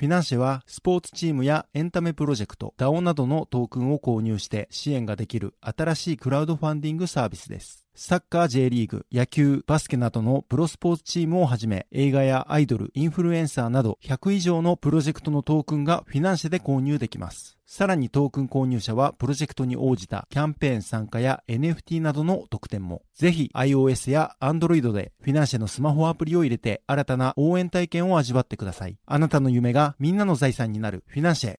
フィナンシェはスポーツチームやエンタメプロジェクト、DAO などのトークンを購入して支援ができる新しいクラウドファンディングサービスです。サッカー J リーグ、野球、バスケなどのプロスポーツチームをはじめ映画やアイドル、インフルエンサーなど100以上のプロジェクトのトークンがフィナンシェで購入できます。さらにトークン購入者はプロジェクトに応じたキャンペーン参加や NFT などの特典も。ぜひ iOS や Android でフィナンシェのスマホアプリを入れて新たな応援体験を味わってください。あなたの夢がみんなの財産になるフィナンシェ。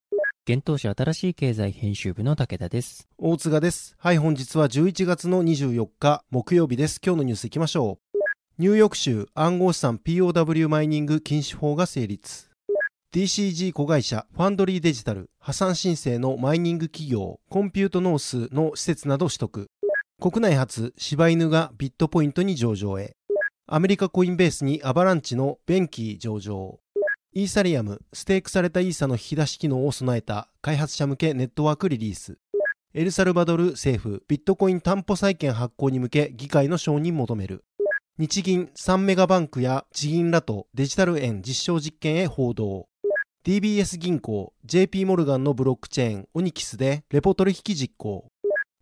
現当社新しい経済編集部の武田です。大塚です。はい、本日は11月の24日木曜日です。今日のニュースいきましょう。ニューヨーク州暗号資産 POW マイニング禁止法が成立。DCG 子会社ファンドリーデジタル破産申請のマイニング企業コンピュートノースの施設など取得。国内初柴犬がビットポイントに上場へ。アメリカコインベースにアバランチのベンキー上場。イーサリアム、ステークされたイーサの引き出し機能を備えた開発者向けネットワークリリース。エルサルバドル政府、ビットコイン担保債券発行に向け議会の承認求める。日銀3メガバンクや地銀らとデジタル円実証実験へ報道。DBS 銀行、JP モルガンのブロックチェーン、オニキスでレポ取引実行。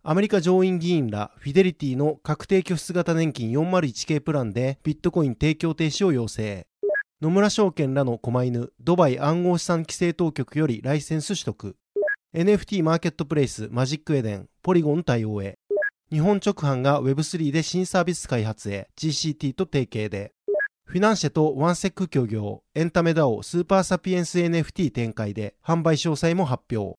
アメリカ上院議員らフィデリティの確定拠出型年金 401k プランでビットコイン提供停止を要請。野村証券らの狛犬、ドバイ暗号資産規制当局よりライセンス取得。NFT マーケットプレイス、マジックエデン、ポリゴン対応へ。日本直販が Web3 で新サービス開発へ、GCT と提携で。フィナンシェとワンセック協業、エンタメダオスーパーサピエンス NFT 展開で、販売詳細も発表。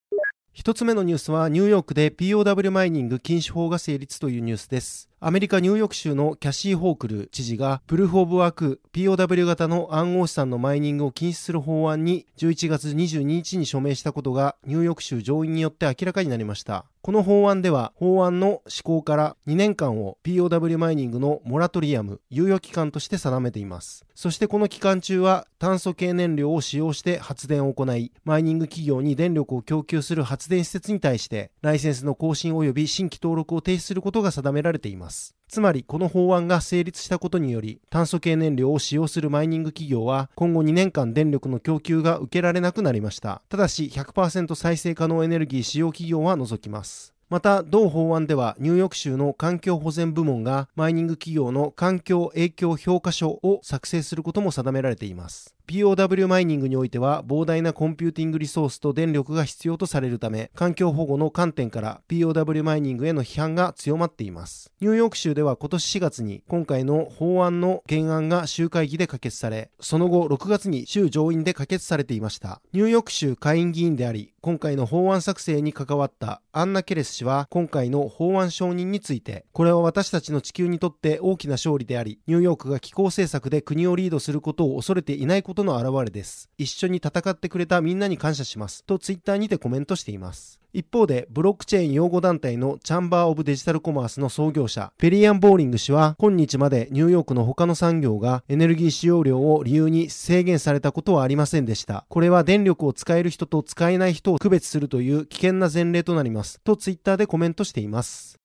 一つ目のニュースはニューヨークで POW マイニング禁止法が成立というニュースです。アメリカ・ニューヨーク州のキャシー・ホークル知事がプルーフ・オブ・ワーク POW 型の暗号資産のマイニングを禁止する法案に11月22日に署名したことがニューヨーク州上院によって明らかになりました。この法案では法案の施行から2年間を POW マイニングのモラトリアム猶予期間として定めています。そしてこの期間中は炭素系燃料を使用して発電を行いマイニング企業に電力を供給する発電施設に対してライセンスの更新及び新規登録を停止することが定められています。つまりこの法案が成立したことにより炭素系燃料を使用するマイニング企業は今後2年間電力の供給が受けられなくなりました。ただし100%再生可能エネルギー使用企業は除きます。また同法案ではニューヨーク州の環境保全部門がマイニング企業の環境影響評価書を作成することも定められています。POW マイニングにおいては膨大なコンピューティングリソースと電力が必要とされるため環境保護の観点から POW マイニングへの批判が強まっています。ニューヨーク州では今年4月に今回の法案の原案が州会議で可決されその後6月に州上院で可決されていました。ニューヨーク州下院議員であり今回の法案作成に関わったアンナ・ケレス氏は今回の法案承認についてこれは私たちの地球にとって大きな勝利でありニューヨークが気候政策で国をリードすることを恐れていないこととの表れです一緒に戦ってくれたみんなに感謝しますとツイッターにてコメントしています一方で、ブロックチェーン擁護団体のチャンバー・オブ・デジタル・コマースの創業者、ペリアン・ボーリング氏は、今日までニューヨークの他の産業がエネルギー使用量を理由に制限されたことはありませんでした。これは電力を使える人と使えない人を区別するという危険な前例となります。とツイッターでコメントしています。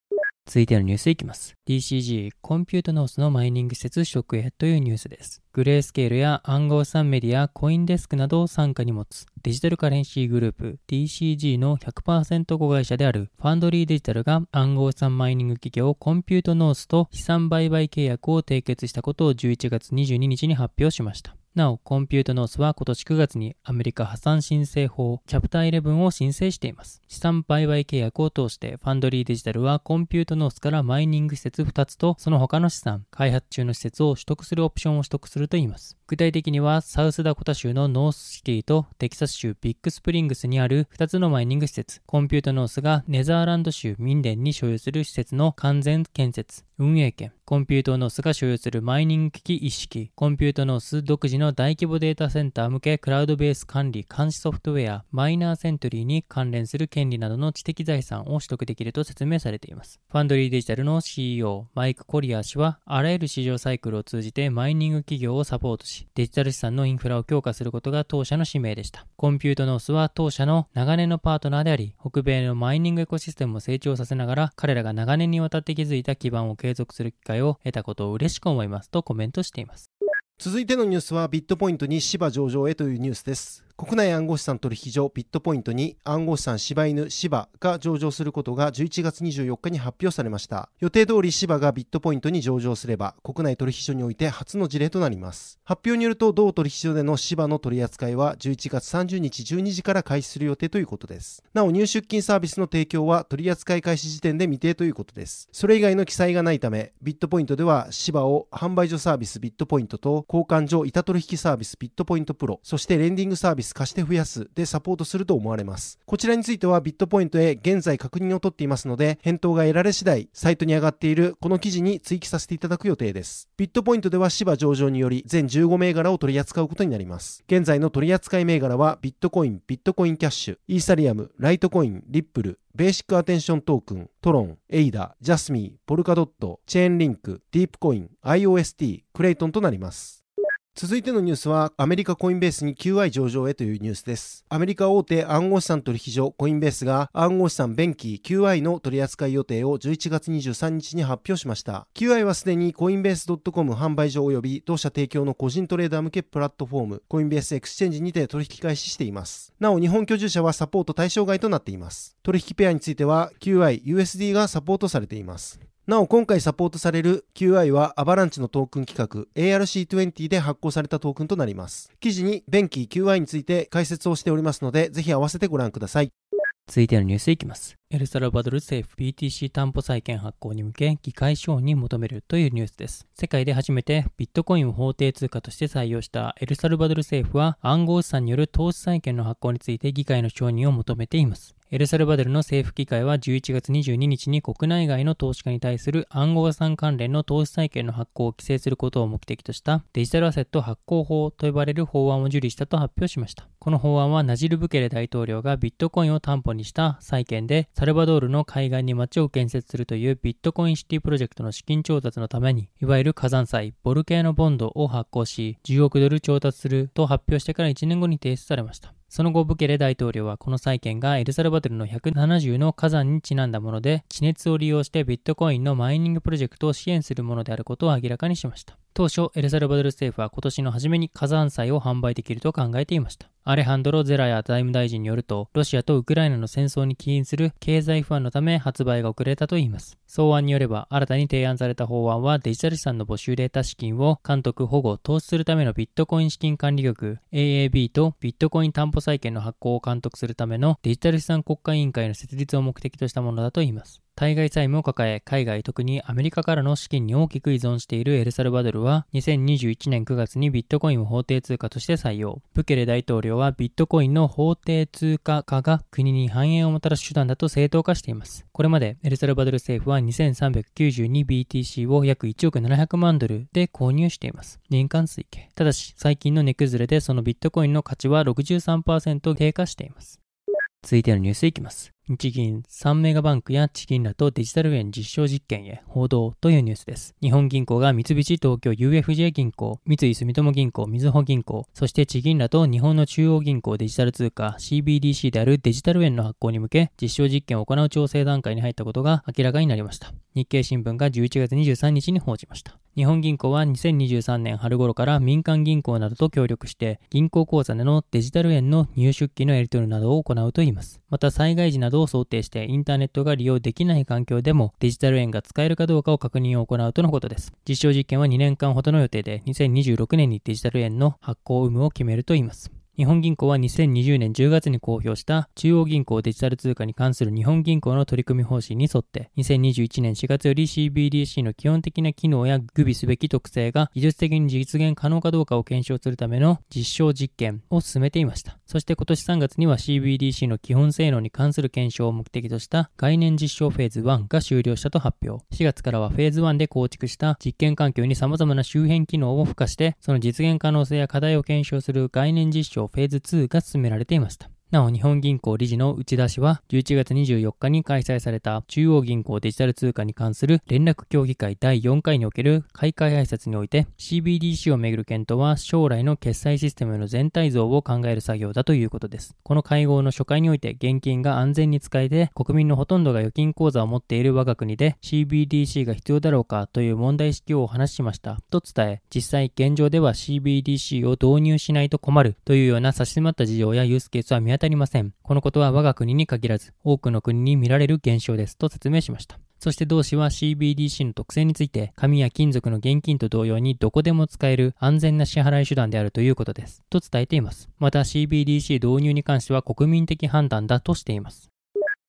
続いてのニュースいきます。DCG コンピュートノースのマイニング施設取得へというニュースです。グレースケールや暗号資産メディア、コインデスクなどを傘下に持つデジタルカレンシーグループ DCG の100%子会社であるファンドリーデジタルが暗号資産マイニング企業コンピュートノースと資産売買契約を締結したことを11月22日に発表しました。なお、コンピュートノースは今年9月にアメリカ破産申請法チャプター11を申請しています。資産売買契約を通してファンドリーデジタルはコンピュートノースからマイニング施設2つとその他の資産、開発中の施設を取得するオプションを取得するといいます。具体的にはサウスダコタ州のノースシティとテキサス州ビッグスプリングスにある2つのマイニング施設、コンピュートノースがネブラスカ州ミンデンに所有する施設の完全建設、運営権、コンピュートノースが所有するマイニング機器一式、コンピュートノース独自の大規模データセンター向けクラウドベース管理監視ソフトウェア、マイナーセントリーに関連する権利などの知的財産を取得できると説明されています。ファンドリーデジタルの CEO、マイク・コリヤー氏は、あらゆる市場サイクルを通じてマイニング企業をサポートし、デジタル資産のインフラを強化することが当社の使命でした。コンピュートノースは当社の長年のパートナーであり、北米のマイニングエコシステムを成長させながら、彼らが長年にわたって築いた基盤を継続する機会を得たことを嬉しく思いますとコメントしています。続いてのニュースはビットポイントに芝上場へというニュースです。国内暗号資産取引所ビットポイントに暗号資産柴犬芝が上場することが11月24日に発表されました。予定通り芝がビットポイントに上場すれば国内取引所において初の事例となります。発表によると同取引所での芝の取り扱いは11月30日12時から開始する予定ということです。なお入出金サービスの提供は取扱い開始時点で未定ということです。それ以外の記載がないためビットポイントでは芝を販売所サービスビットポイントと交換所板取引サービスビットポイントプロそしてレンディングサービス貸して増やすでサポートすると思われます。こちらについてはビットポイントへ現在確認を取っていますので、返答が得られ次第、サイトに上がっているこの記事に追記させていただく予定です。ビットポイントでは芝上場により全15銘柄を取り扱うことになります。現在の取り扱い銘柄はビットコイン、ビットコインキャッシュ、イーサリアム、ライトコイン、リップル、ベーシックアテンショントークン、トロン、エイダ、ジャスミー、ポルカドット、チェーンリンク、ディープコイン、IOST、クレイトンとなります。続いてのニュースは、アメリカコインベースに QI 上場へというニュースです。アメリカ大手暗号資産取引所コインベースが暗号資産ベンキー QI の取扱い予定を11月23日に発表しました。QI はすでにコインベース .com 販売所及び同社提供の個人トレーダー向けプラットフォームコインベースエクスチェンジにて取引開始しています。なお、日本居住者はサポート対象外となっています。取引ペアについては QI、USD がサポートされています。なお今回サポートされる QI はアバランチのトークン規格 ARC20 で発行されたトークンとなります。記事に便器 QI について解説をしておりますので、ぜひ合わせてご覧ください。続いてのニュースいきます。エルサルバドル政府 BTC 担保債券発行に向け議会承認求めるというニュースです。世界で初めてビットコインを法定通貨として採用したエルサルバドル政府は暗号資産による投資債券の発行について議会の承認を求めています。エルサルバドルの政府議会は11月22日に国内外の投資家に対する暗号資産関連の投資債券の発行を規制することを目的としたデジタルアセット発行法と呼ばれる法案を受理したと発表しました。この法案はナジル・ブケレ大統領がビットコインを担保にした債券でサルバドールの海岸に町を建設するというビットコインシティプロジェクトの資金調達のために、いわゆる火山債、ボルケーノボンドを発行し、10億ドル調達すると発表してから1年後に提出されました。その後、ブケレ大統領はこの債券がエルサルバドルの170の火山にちなんだもので、地熱を利用してビットコインのマイニングプロジェクトを支援するものであることを明らかにしました。当初、エルサルバドル政府は今年の初めに火山債を販売できると考えていました。アレハンドロ・ゼラヤ財務大臣によると、ロシアとウクライナの戦争に起因する経済不安のため発売が遅れたといいます。草案によれば、新たに提案された法案はデジタル資産の募集で得た資金を監督、保護、投資するためのビットコイン資金管理局 AAB とビットコイン担保債券の発行を監督するためのデジタル資産国家委員会の設立を目的としたものだといいます。対外債務を抱え、海外特にアメリカからの資金に大きく依存しているエルサルバドルは、2021年9月にビットコインを法定通貨として採用。ブケレ大統領はビットコインの法定通貨化が国に繁栄をもたらす手段だと正当化しています。これまでエルサルバドル政府は 2392BTC を約1億700万ドルで購入しています。年間推計。ただし、最近の値崩れでそのビットコインの価値は63%低下しています。続いてのニュースいきます。日銀、3メガバンクや地銀らとデジタル円実証実験へ報道というニュースです。日本銀行が三菱東京 UFJ 銀行、三井住友銀行、みずほ銀行、そして地銀らと日本の中央銀行デジタル通貨 CBDC であるデジタル円の発行に向け実証実験を行う調整段階に入ったことが明らかになりました。日経新聞が11月23日に報じました。日本銀行は2023年春頃から民間銀行などと協力して銀行口座でのデジタル円の入出金のやり取りなどを行うといいます。また災害時などを想定してインターネットが利用できない環境でもデジタル円が使えるかどうかを確認を行うとのことです。実証実験は2年間ほどの予定で2026年にデジタル円の発行有無を決めるといいます。日本銀行は2020年10月に公表した中央銀行デジタル通貨に関する日本銀行の取り組み方針に沿って2021年4月より CBDC の基本的な機能や具備すべき特性が技術的に実現可能かどうかを検証するための実証実験を進めていました。そして今年3月には CBDC の基本性能に関する検証を目的とした概念実証フェーズ1が終了したと発表。4月からはフェーズ1で構築した実験環境に様々な周辺機能を付加してその実現可能性や課題を検証する概念実証フェーズ2が進められていました。なお、日本銀行理事の内田氏は、11月24日に開催された中央銀行デジタル通貨に関する連絡協議会第4回における開会挨拶において、CBDC をめぐる検討は将来の決済システムの全体像を考える作業だということです。この会合の初回において、現金が安全に使えて、国民のほとんどが預金口座を持っている我が国で CBDC が必要だろうかという問題意識をお話ししました。と伝え、実際現状では CBDC を導入しないと困るというような差し迫った事情やユースケースは見当たりません。このことは我が国に限らず、多くの国に見られる現象ですと説明しました。そして同氏は CBDC の特性について、紙や金属の現金と同様にどこでも使える安全な支払い手段であるということです。と伝えています。また CBDC 導入に関しては国民的判断だとしています。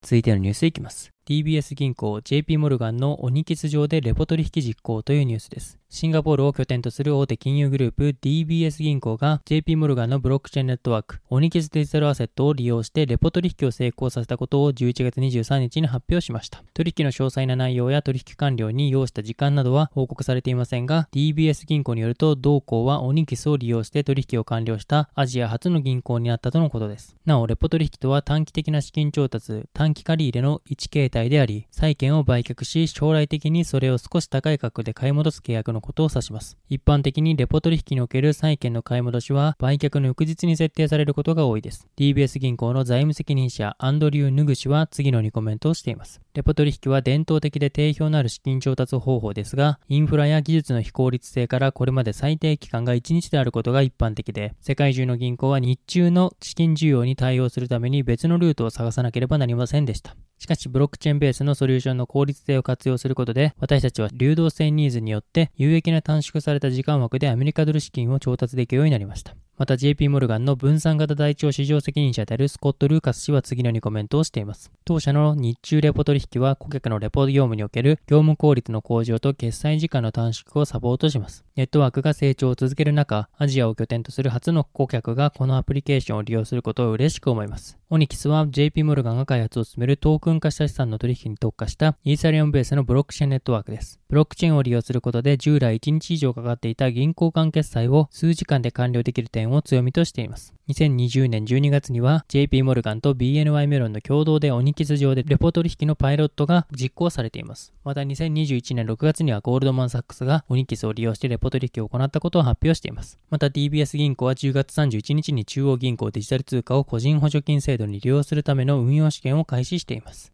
続いてのニュースいきます。DBS 銀行 JP モルガンの鬼欠上でレポ取引実行というニュースです。シンガポールを拠点とする大手金融グループ DBS 銀行が JP モルガンのブロックチェーンネットワーク、オニキスデジタルアセットを利用してレポ取引を成功させたことを11月23日に発表しました。取引の詳細な内容や取引完了に要した時間などは報告されていませんが、DBS 銀行によると同行はオニキスを利用して取引を完了したアジア初の銀行になったとのことです。なお、レポ取引とは短期的な資金調達、短期借り入れの一形態であり、債券を売却し、将来的にそれを少し高い価格で買い戻す契約のことを指します。一般的にレポ取引における債券の買い戻しは売却の翌日に設定されることが多いです。DBS 銀行の財務責任者アンドリュー・ヌグ氏は次のにコメントをしています。レポ取引は伝統的で定評のある資金調達方法ですが、インフラや技術の非効率性からこれまで最低期間が1日であることが一般的で、世界中の銀行は日中の資金需要に対応するために別のルートを探さなければなりませんでした。しかし、ブロックチェーンベースのソリューションの効率性を活用することで、私たちは流動性ニーズによって有益な短縮された時間枠でアメリカドル資金を調達できるようになりました。また JP モルガンの分散型台帳市場責任者であるスコット・ルーカス氏は次のようにコメントをしています。当社の日中レポ取引は顧客のレポ業務における業務効率の向上と決済時間の短縮をサポートします。ネットワークが成長を続ける中、アジアを拠点とする初の顧客がこのアプリケーションを利用することを嬉しく思います。オニキスは JP モルガンが開発を進めるトークン化した資産の取引に特化したイーサリアムベースのブロックチェーンネットワークです。ブロックチェーンを利用することで従来1日以上かかっていた銀行間決済を数時間で完了できる点を強みとしています。います。2020年12月には JP モルガンと BNY メロンの共同でオニキス上でレポ取引のパイロットが実行されています。また2021年6月にはゴールドマンサックスがオニキスを利用してレポ取引を行ったことを発表しています。また DBS 銀行は10月31日に中央銀行デジタル通貨を個人補助金制度に利用するための運用試験を開始しています。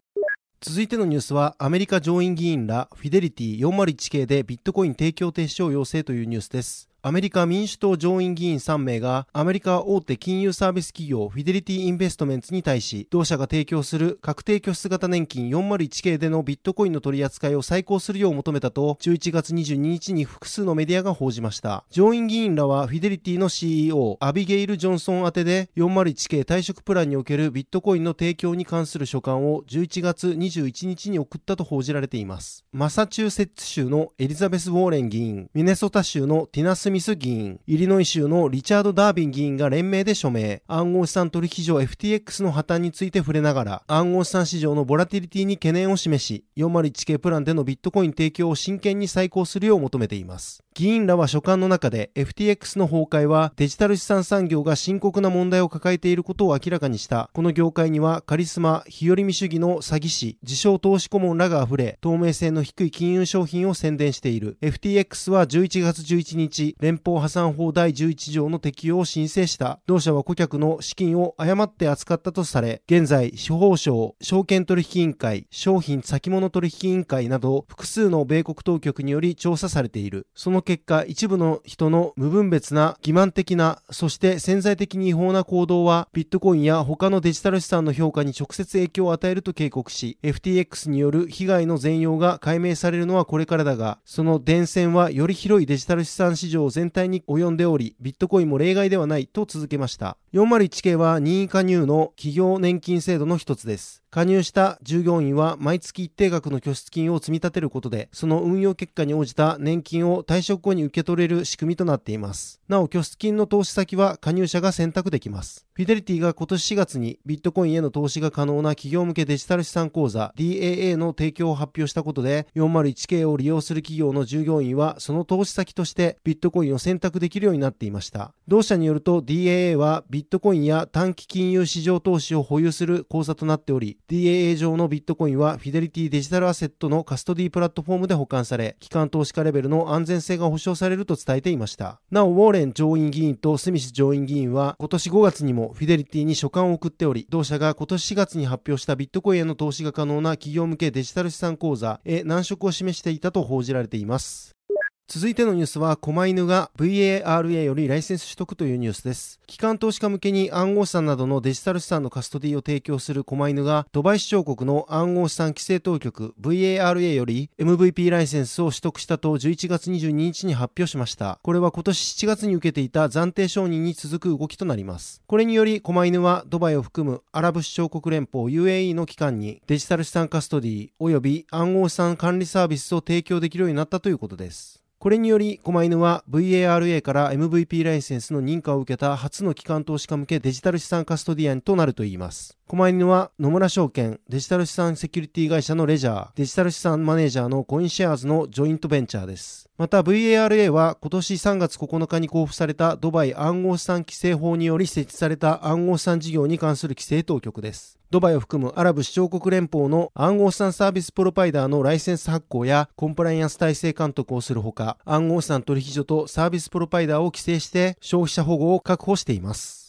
続いてのニュースはアメリカ上院議員らフィデリティ401系でビットコイン提供停止を要請というニュースです。アメリカ民主党上院議員3名がアメリカ大手金融サービス企業フィデリティインベストメンツに対し同社が提供する確定拠出型年金401系でのビットコインの取り扱いを再考するよう求めたと11月22日に複数のメディアが報じました。上院議員らはフィデリティの CEO アビゲイル・ジョンソン宛てで401系退職プランにおけるビットコインの提供に関する書簡を11月21日に送ったと報じられています。マサチューセッツ州のエリザベス・ウォーレン議員ミネソタ州のティナ・スミス議員イリノイ州のリチャード・ダービン議員が連名で署名、暗号資産取引所 FTX の破綻について触れながら、暗号資産市場のボラティリティに懸念を示し、401系プランでのビットコイン提供を真剣に再考するよう求めています。議員らは書簡の中で FTX の崩壊はデジタル資産産業が深刻な問題を抱えていることを明らかにした。この業界にはカリスマ、日和見主義の詐欺師、自称投資顧問らが溢れ、透明性の低い金融商品を宣伝している。FTX は11月11日、連邦破産法第11条の適用を申請した。同社は顧客の資金を誤って扱ったとされ、現在、司法省、証券取引委員会、商品先物取引委員会など複数の米国当局により調査されている。その結果、一部の人の無分別な欺瞞的な、そして潜在的に違法な行動は、ビットコインや他のデジタル資産の評価に直接影響を与えると警告し、FTX による被害の全容が解明されるのはこれからだが、その伝染はより広いデジタル資産市場を全体に及んでおり、ビットコインも例外ではないと続けました。401系は任意加入の企業年金制度の一つです。加入した従業員は毎月一定額の拠出金を積み立てることで、その運用結果に応じた年金を退職後に受け取れる仕組みとなっています。なお、拠出金の投資先は加入者が選択できます。フィデリティが今年4月にビットコインへの投資が可能な企業向けデジタル資産口座 DAA の提供を発表したことで、401K を利用する企業の従業員はその投資先としてビットコインを選択できるようになっていました。同社によると DAA はビットコインや短期金融市場投資を保有する口座となっており、DAA 上のビットコインはフィデリティデジタルアセットのカストディプラットフォームで保管され、機関投資家レベルの安全性が保証されると伝えていました。なお、ウォーレン上院議員とスミス上院議員は今年5月にもフィデリティに書簡を送っており、同社が今年4月に発表したビットコインへの投資が可能な企業向けデジタル資産口座へ難色を示していたと報じられています。続いてのニュースは、狛犬が VARA よりライセンス取得というニュースです。機関投資家向けに暗号資産などのデジタル資産のカストディを提供する狛犬が、ドバイ市長国の暗号資産規制当局 VARA より MVP ライセンスを取得したと11月22日に発表しました。これは今年7月に受けていた暫定承認に続く動きとなります。これにより、狛犬はドバイを含むアラブ首長国連邦 UAE の機関にデジタル資産カストディ及び暗号資産管理サービスを提供できるようになったということです。これにより、狛犬は VARA から MVP ライセンスの認可を受けた初の機関投資家向けデジタル資産カストディアンとなるといいます。狛犬は野村証券、デジタル資産セキュリティ会社のレジャー、デジタル資産マネージャーのコインシェアーズのジョイントベンチャーです。また VARA は今年3月9日に交付されたドバイ暗号資産規制法により設置された暗号資産事業に関する規制当局です。ドバイを含むアラブ首長国連邦の暗号資産サービスプロバイダーのライセンス発行やコンプライアンス体制監督をするほか、暗号資産取引所とサービスプロバイダーを規制して消費者保護を確保しています。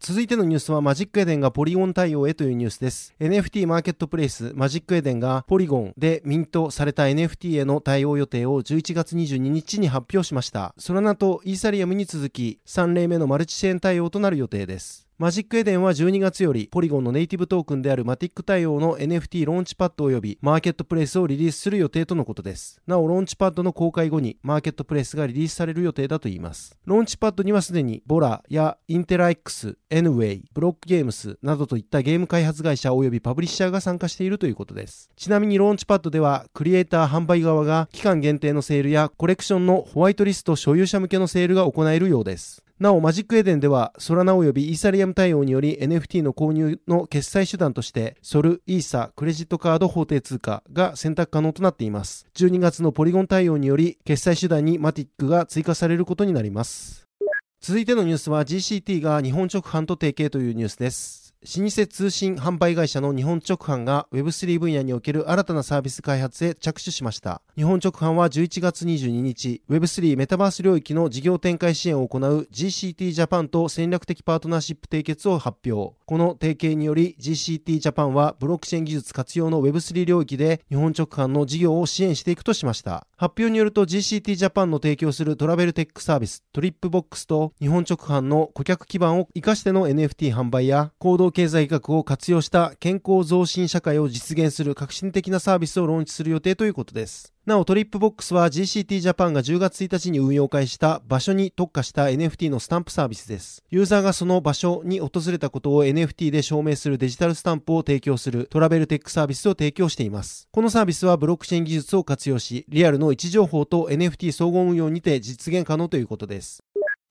続いてのニュースはマジックエデンがポリゴン対応へというニュースです。NFT マーケットプレイスマジックエデンがポリゴンでミントされた NFT への対応予定を11月22日に発表しました。ソラナとイーサリアムに続き3例目のマルチチェーン対応となる予定です。マジックエデンは12月よりポリゴンのネイティブトークンであるマティック対応の NFT ローンチパッド及びマーケットプレイスをリリースする予定とのことです。なお、ローンチパッドの公開後にマーケットプレイスがリリースされる予定だといいます。ローンチパッドにはすでにボラやインテラ X、エヌウェイ、ブロックゲームスなどといったゲーム開発会社及びパブリッシャーが参加しているということです。ちなみにローンチパッドではクリエイター販売側が期間限定のセールやコレクションのホワイトリスト所有者向けのセールが行えるようです。なお、マジックエデンでは、ソラナ及びイーサリアム対応により NFT の購入の決済手段として、ソル、イーサ、クレジットカード法定通貨が選択可能となっています。12月のポリゴン対応により、決済手段にマティックが追加されることになります。続いてのニュースは GCT が日本直販と提携というニュースです。老舗通信販売会社の日本直販が Web3 分野における新たなサービス開発へ着手しました。日本直販は11月22日、Web3 メタバース領域の事業展開支援を行う GCT ジャパンと戦略的パートナーシップ締結を発表。この提携により GCT ジャパンはブロックチェーン技術活用の Web3 領域で日本直販の事業を支援していくとしました。発表によると GCT ジャパンの提供するトラベルテックサービストリップボックスと日本直販の顧客基盤を活かしての NFT 販売や行動経済学を活用した健康増進社会を実現する革新的なサービスをローンチする予定ということです。なおトリップボックスは GCT ジャパンが10月1日に運用開始した場所に特化した NFT のスタンプサービスです。ユーザーがその場所に訪れたことを NFT で証明するデジタルスタンプを提供するトラベルテックサービスを提供しています。このサービスはブロックチェーン技術を活用し、リアルの位置情報と NFT 総合運用にて実現可能ということです。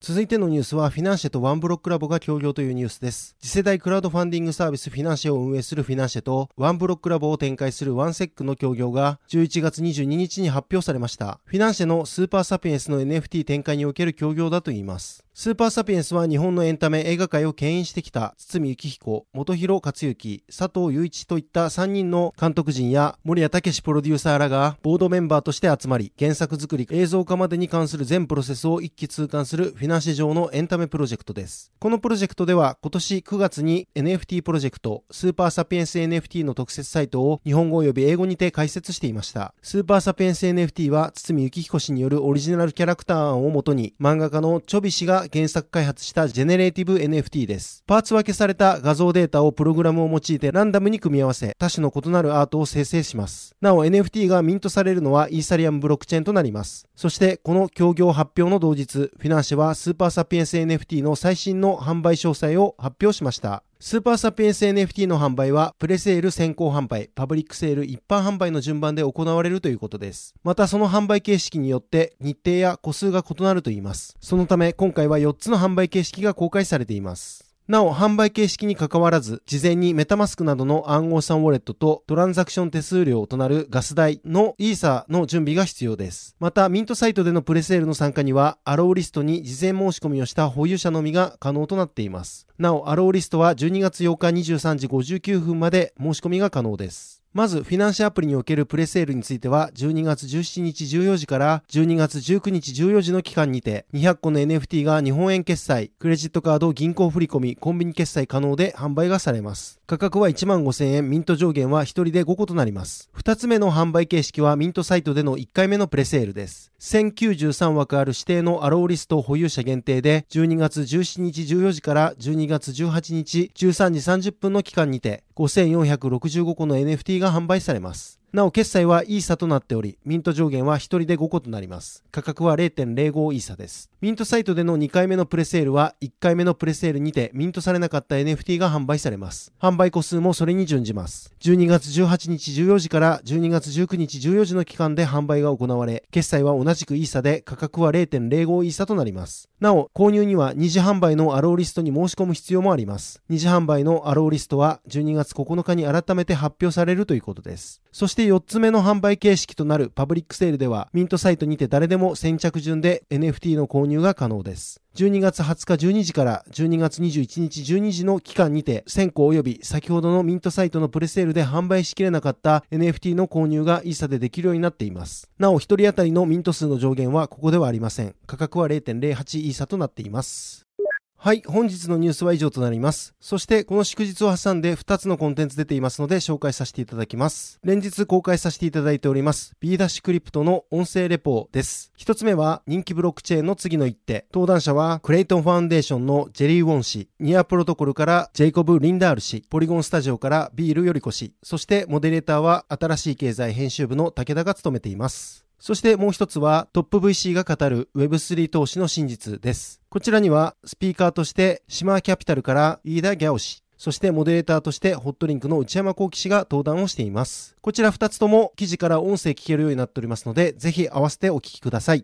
続いてのニュースは、フィナンシェとワンブロックラボが協業というニュースです。次世代クラウドファンディングサービスフィナンシェを運営するフィナンシェと、ワンブロックラボを展開するワンセックの協業が11月22日に発表されました。フィナンシェのスーパーサピエンスの NFT 展開における協業だといいます。スーパーサピエンスは日本のエンタメ映画界を牽引してきた堤幸彦、本広克行、佐藤祐市といった3人の監督陣や森谷雄プロデューサーらがボードメンバーとして集まり、原作作り、映像化までに関する全プロセスを一気通貫するフィナンシェ上のエンタメプロジェクトです。このプロジェクトでは今年9月に NFT プロジェクト、スーパーサピエンス NFT の特設サイトを日本語及び英語にて開設していました。スーパーサピエンス NFT は堤幸彦氏によるオリジナルキャラクター案をもとに漫画家のチョビ氏が原作開発したジェネレーティブ NFT です。パーツ分けされた画像データをプログラムを用いてランダムに組み合わせ、多種の異なるアートを生成します。なお NFT がミントされるのはイーサリアムブロックチェーンとなります。そしてこの協業発表の同日、フィナンシェはスーパーサピエンス NFT の最新の販売詳細を発表しました。スーパーサピエンス NFT の販売は、プレセール先行販売、パブリックセール一般販売の順番で行われるということです。またその販売形式によって日程や個数が異なるといいます。そのため今回は4つの販売形式が公開されています。なお、販売形式に関わらず、事前にメタマスクなどの暗号資産ウォレットとトランザクション手数料となるガス代のイーサの準備が必要です。また、ミントサイトでのプレセールの参加には、アローリストに事前申し込みをした保有者のみが可能となっています。なお、アローリストは12月8日23時59分まで申し込みが可能です。まず、フィナンシャアプリにおけるプレセールについては、12月17日14時から12月19日14時の期間にて、200個の NFT が日本円決済、クレジットカード、銀行振込、コンビニ決済可能で販売がされます。価格は1万5000円、ミント上限は1人で5個となります。2つ目の販売形式はミントサイトでの1回目のプレセールです。1093枠ある指定のアローリスト保有者限定で、12月17日14時から12月18日13時30分の期間にて、5465個の NFT が販売されます。なお、決済はイーサとなっており、ミント上限は1人で5個となります。価格は0.05イーサです。ミントサイトでの2回目のプレセールは、1回目のプレセールにてミントされなかった NFT が販売されます。販売個数もそれに準じます。12月18日14時から12月19日14時の期間で販売が行われ、決済は同じくイーサで価格は0.05イーサとなります。なお、購入には二次販売のアローリストに申し込む必要もあります。二次販売のアローリストは12月9日に改めて発表されるということです。そしてして4つ目の販売形式となるパブリックセールでは、ミントサイトにて誰でも先着順で NFT の購入が可能です。12月20日12時から12月21日12時の期間にて、先行及び先ほどのミントサイトのプレセールで販売しきれなかった NFT の購入がイーサでできるようになっています。なお、1人当たりのミント数の上限はここではありません。価格は0.08イーサとなっています。はい、本日のニュースは以上となります。そして、この祝日を挟んで2つのコンテンツ出ていますので紹介させていただきます。連日公開させていただいております、B ダッシュクリプトの音声レポです。一つ目は、人気ブロックチェーンの次の一手。登壇者は、クレイトンファウンデーションのジェリー・ウォン氏、ニアプロトコルからジェイコブ・リンダール氏、ポリゴンスタジオからビール・よりこ氏、そしてモデレーターは新しい経済編集部の武田が務めています。そしてもう一つはトップ VC が語る Web3 投資の真実です。こちらにはスピーカーとして島キャピタルから飯田ギャオ氏、そしてモデレーターとしてホットリンクの内山幸喜氏が登壇をしています。こちら二つとも記事から音声聞けるようになっておりますので、ぜひ合わせてお聞きください。